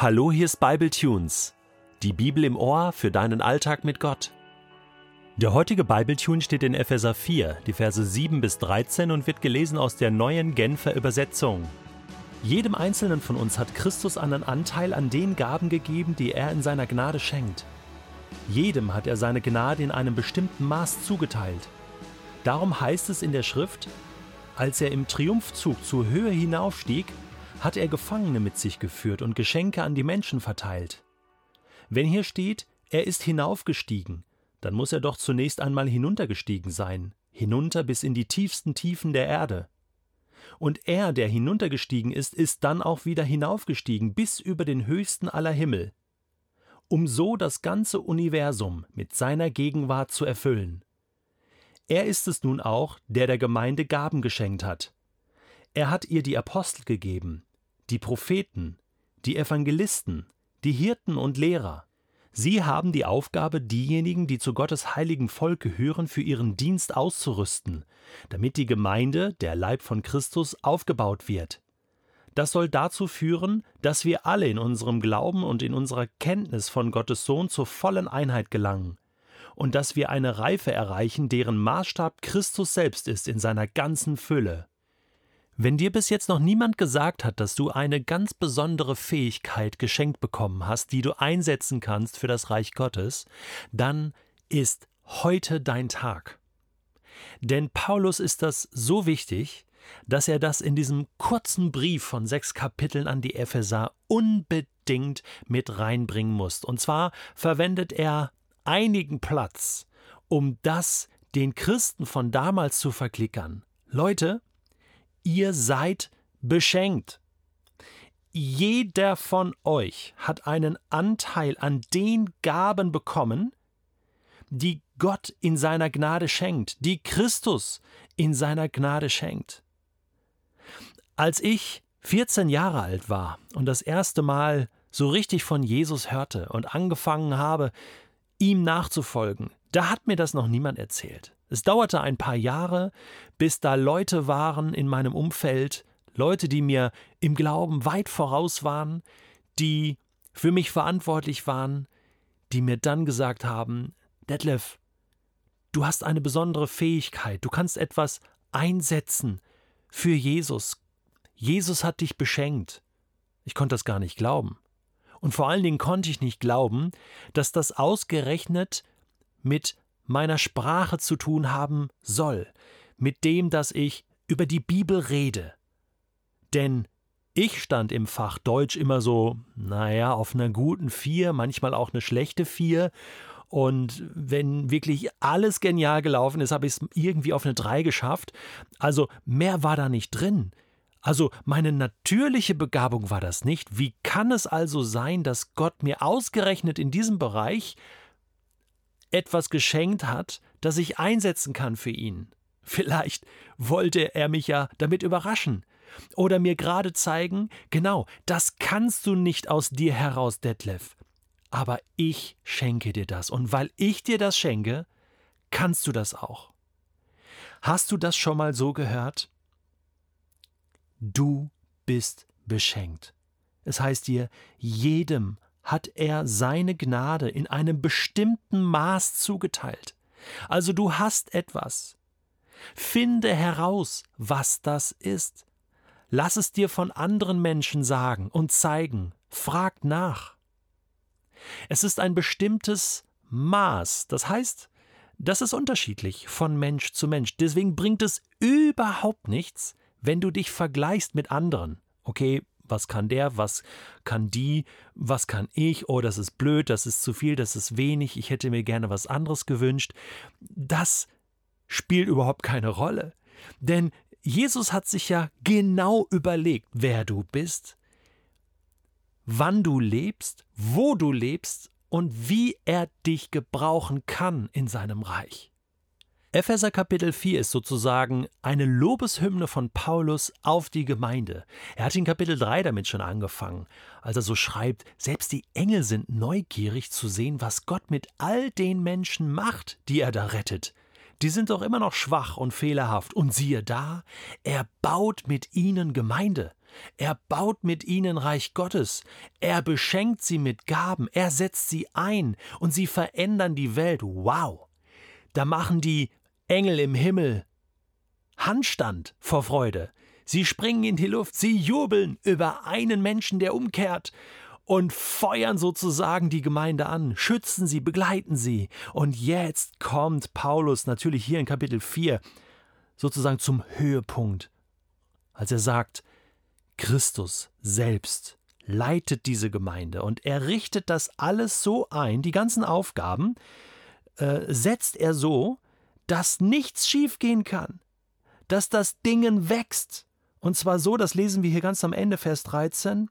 Hallo, hier ist Bible Tunes. Die Bibel im Ohr für deinen Alltag mit Gott. Der heutige Bibletune steht in Epheser 4, die Verse 7 bis 13 und wird gelesen aus der neuen Genfer Übersetzung. Jedem Einzelnen von uns hat Christus einen Anteil an den Gaben gegeben, die er in seiner Gnade schenkt. Jedem hat er seine Gnade in einem bestimmten Maß zugeteilt. Darum heißt es in der Schrift, als er im Triumphzug zur Höhe hinaufstieg, hat er Gefangene mit sich geführt und Geschenke an die Menschen verteilt. Wenn hier steht, er ist hinaufgestiegen, dann muss er doch zunächst einmal hinuntergestiegen sein, hinunter bis in die tiefsten Tiefen der Erde. Und er, der hinuntergestiegen ist, ist dann auch wieder hinaufgestiegen bis über den höchsten aller Himmel, um so das ganze Universum mit seiner Gegenwart zu erfüllen. Er ist es nun auch, der der Gemeinde Gaben geschenkt hat. Er hat ihr die Apostel gegeben, die Propheten, die Evangelisten, die Hirten und Lehrer. Sie haben die Aufgabe, diejenigen, die zu Gottes heiligem Volk gehören, für ihren Dienst auszurüsten, damit die Gemeinde, der Leib von Christus, aufgebaut wird. Das soll dazu führen, dass wir alle in unserem Glauben und in unserer Kenntnis von Gottes Sohn zur vollen Einheit gelangen und dass wir eine Reife erreichen, deren Maßstab Christus selbst ist in seiner ganzen Fülle. Wenn dir bis jetzt noch niemand gesagt hat, dass du eine ganz besondere Fähigkeit geschenkt bekommen hast, die du einsetzen kannst für das Reich Gottes, dann ist heute dein Tag. Denn Paulus ist das so wichtig, dass er das in diesem kurzen Brief von sechs Kapiteln an die Epheser unbedingt mit reinbringen muss. Und zwar verwendet er einigen Platz, um das den Christen von damals zu verklickern. Leute, ihr seid beschenkt. Jeder von euch hat einen Anteil an den Gaben bekommen, die Gott in seiner Gnade schenkt, die Christus in seiner Gnade schenkt. Als ich 14 Jahre alt war und das erste Mal so richtig von Jesus hörte und angefangen habe, ihm nachzufolgen, da hat mir das noch niemand erzählt. Es dauerte ein paar Jahre, bis da Leute waren in meinem Umfeld, Leute, die mir im Glauben weit voraus waren, die für mich verantwortlich waren, die mir dann gesagt haben, Detlef, du hast eine besondere Fähigkeit, du kannst etwas einsetzen für Jesus. Jesus hat dich beschenkt. Ich konnte das gar nicht glauben. Und vor allen Dingen konnte ich nicht glauben, dass das ausgerechnet mit meiner Sprache zu tun haben soll, mit dem, dass ich über die Bibel rede. Denn ich stand im Fach Deutsch immer so, naja, auf einer guten Vier, manchmal auch eine schlechte Vier. Und wenn wirklich alles genial gelaufen ist, habe ich es irgendwie auf eine Drei geschafft. Also mehr war da nicht drin. Also meine natürliche Begabung war das nicht. Wie kann es also sein, dass Gott mir ausgerechnet in diesem Bereich etwas geschenkt hat, das ich einsetzen kann für ihn. Vielleicht wollte er mich ja damit überraschen oder mir gerade zeigen, genau, das kannst du nicht aus dir heraus, Detlef. Aber ich schenke dir das und weil ich dir das schenke, kannst du das auch. Hast du das schon mal so gehört? Du bist beschenkt. Es heißt dir, jedem hat er seine Gnade in einem bestimmten Maß zugeteilt. Also du hast etwas. Finde heraus, was das ist. Lass es dir von anderen Menschen sagen und zeigen. Frag nach. Es ist ein bestimmtes Maß. Das heißt, das ist unterschiedlich von Mensch zu Mensch. Deswegen bringt es überhaupt nichts, wenn du dich vergleichst mit anderen. Okay, was kann der, was kann die, was kann ich, oh, das ist blöd, das ist zu viel, das ist wenig, ich hätte mir gerne was anderes gewünscht. Das spielt überhaupt keine Rolle. Denn Jesus hat sich ja genau überlegt, wer du bist, wann du lebst, wo du lebst und wie er dich gebrauchen kann in seinem Reich. Epheser Kapitel 4 ist sozusagen eine Lobeshymne von Paulus auf die Gemeinde. Er hat in Kapitel 3 damit schon angefangen, als er so schreibt, selbst die Engel sind neugierig zu sehen, was Gott mit all den Menschen macht, die er da rettet. Die sind doch immer noch schwach und fehlerhaft, und siehe da, er baut mit ihnen Gemeinde. Er baut mit ihnen Reich Gottes. Er beschenkt sie mit Gaben. Er setzt sie ein und sie verändern die Welt. Wow! Da machen die Engel im Himmel Handstand vor Freude. Sie springen in die Luft, sie jubeln über einen Menschen, der umkehrt und feuern sozusagen die Gemeinde an, schützen sie, begleiten sie. Und jetzt kommt Paulus natürlich hier in Kapitel 4 sozusagen zum Höhepunkt, als er sagt, Christus selbst leitet diese Gemeinde und er richtet das alles so ein, die ganzen Aufgaben äh, setzt er so, dass nichts schiefgehen kann, dass das Dingen wächst. Und zwar so, das lesen wir hier ganz am Ende, Vers 13,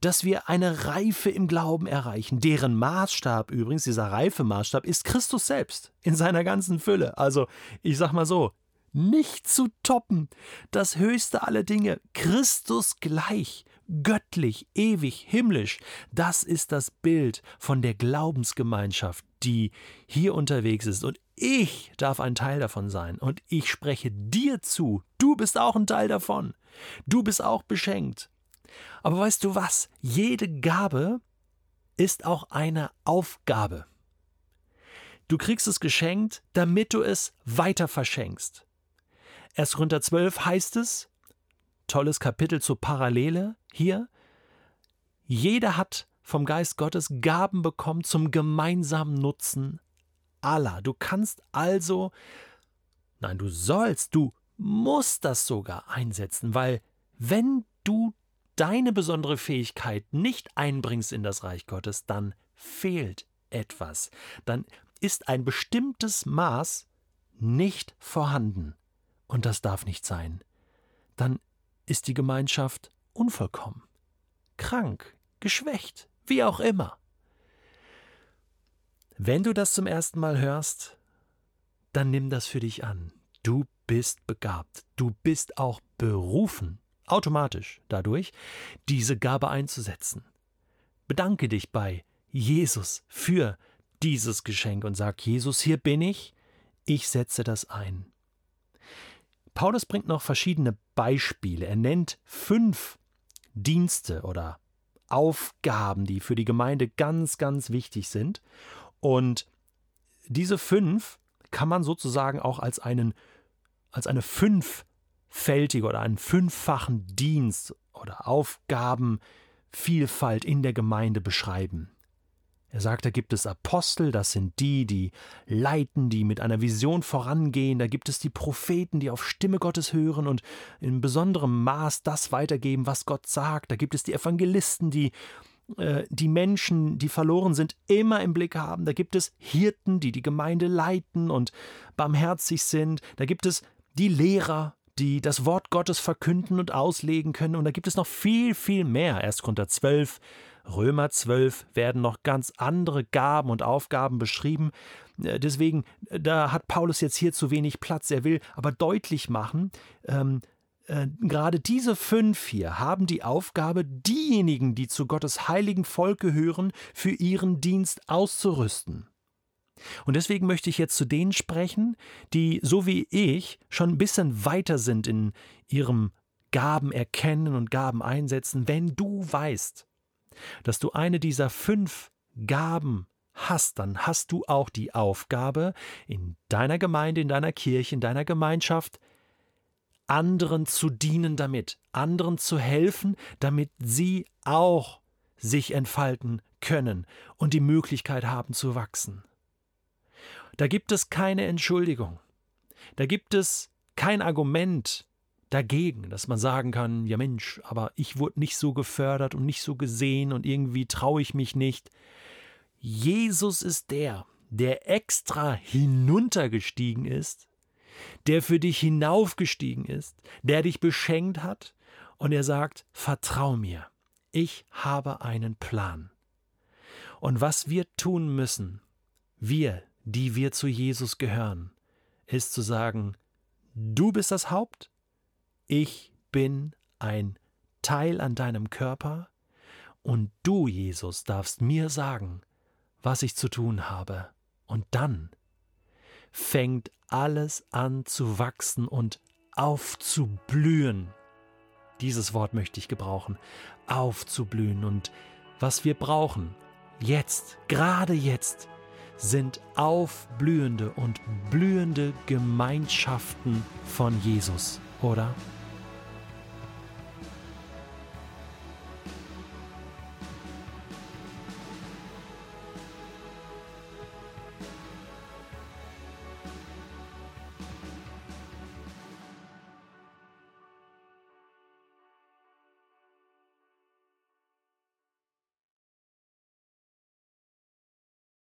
dass wir eine Reife im Glauben erreichen, deren Maßstab übrigens, dieser Reifemaßstab, ist Christus selbst in seiner ganzen Fülle. Also, ich sag mal so, nicht zu toppen, das höchste aller Dinge, Christus gleich, göttlich, ewig, himmlisch, das ist das Bild von der Glaubensgemeinschaft, die hier unterwegs ist. Und ich darf ein Teil davon sein. Und ich spreche dir zu. Du bist auch ein Teil davon. Du bist auch beschenkt. Aber weißt du was? Jede Gabe ist auch eine Aufgabe. Du kriegst es geschenkt, damit du es weiter verschenkst. 1. Korinther 12 heißt es, tolles Kapitel zur Parallele hier, jeder hat vom Geist Gottes Gaben bekommen zum gemeinsamen Nutzen aller. Du kannst also, nein, du sollst, du musst das sogar einsetzen, weil wenn du deine besondere Fähigkeit nicht einbringst in das Reich Gottes, dann fehlt etwas. Dann ist ein bestimmtes Maß nicht vorhanden. Und das darf nicht sein. Dann ist die Gemeinschaft unvollkommen, krank, geschwächt, wie auch immer. Wenn du das zum ersten Mal hörst, dann nimm das für dich an. Du bist begabt. Du bist auch berufen, automatisch dadurch, diese Gabe einzusetzen. Bedanke dich bei Jesus für dieses Geschenk und sag, Jesus, hier bin ich, ich setze das ein. Paulus bringt noch verschiedene Beispiele. Er nennt fünf Dienste oder Aufgaben, die für die Gemeinde ganz, ganz wichtig sind. Und diese fünf kann man sozusagen auch als einen, als eine fünffältige oder einen fünffachen Dienst oder Aufgabenvielfalt in der Gemeinde beschreiben. Er sagt, da gibt es Apostel, das sind die, die leiten, die mit einer Vision vorangehen, da gibt es die Propheten, die auf Stimme Gottes hören und in besonderem Maß das weitergeben, was Gott sagt, da gibt es die Evangelisten, die die Menschen, die verloren sind, immer im Blick haben. Da gibt es Hirten, die die Gemeinde leiten und barmherzig sind. Da gibt es die Lehrer, die das Wort Gottes verkünden und auslegen können. Und da gibt es noch viel, viel mehr. Erst Korinther 12, Römer 12 werden noch ganz andere Gaben und Aufgaben beschrieben. Äh, deswegen, äh, da hat Paulus jetzt hier zu wenig Platz. Er will aber deutlich machen, ähm, äh, gerade diese fünf hier haben die Aufgabe, diejenigen, die zu Gottes heiligen Volk gehören, für ihren Dienst auszurüsten. Und deswegen möchte ich jetzt zu denen sprechen, die, so wie ich, schon ein bisschen weiter sind in ihrem Gaben erkennen und Gaben einsetzen. Wenn du weißt, dass du eine dieser fünf Gaben hast, dann hast du auch die Aufgabe, in deiner Gemeinde, in deiner Kirche, in deiner Gemeinschaft anderen zu dienen damit, anderen zu helfen, damit sie auch sich entfalten können und die Möglichkeit haben zu wachsen. Da gibt es keine Entschuldigung. Da gibt es kein Argument dagegen, dass man sagen kann, ja Mensch, aber ich wurde nicht so gefördert und nicht so gesehen und irgendwie traue ich mich nicht. Jesus ist der, der extra hinuntergestiegen ist, der für dich hinaufgestiegen ist, der dich beschenkt hat, und er sagt, vertrau mir, ich habe einen Plan. Und was wir tun müssen, wir, die wir zu Jesus gehören, ist zu sagen, du bist das Haupt, ich bin ein Teil an deinem Körper, und du, Jesus, darfst mir sagen, was ich zu tun habe. Und dann fängt alles an zu wachsen und aufzublühen. Dieses Wort möchte ich gebrauchen. Aufzublühen. Und was wir brauchen, jetzt, gerade jetzt, sind aufblühende und blühende Gemeinschaften von Jesus, oder?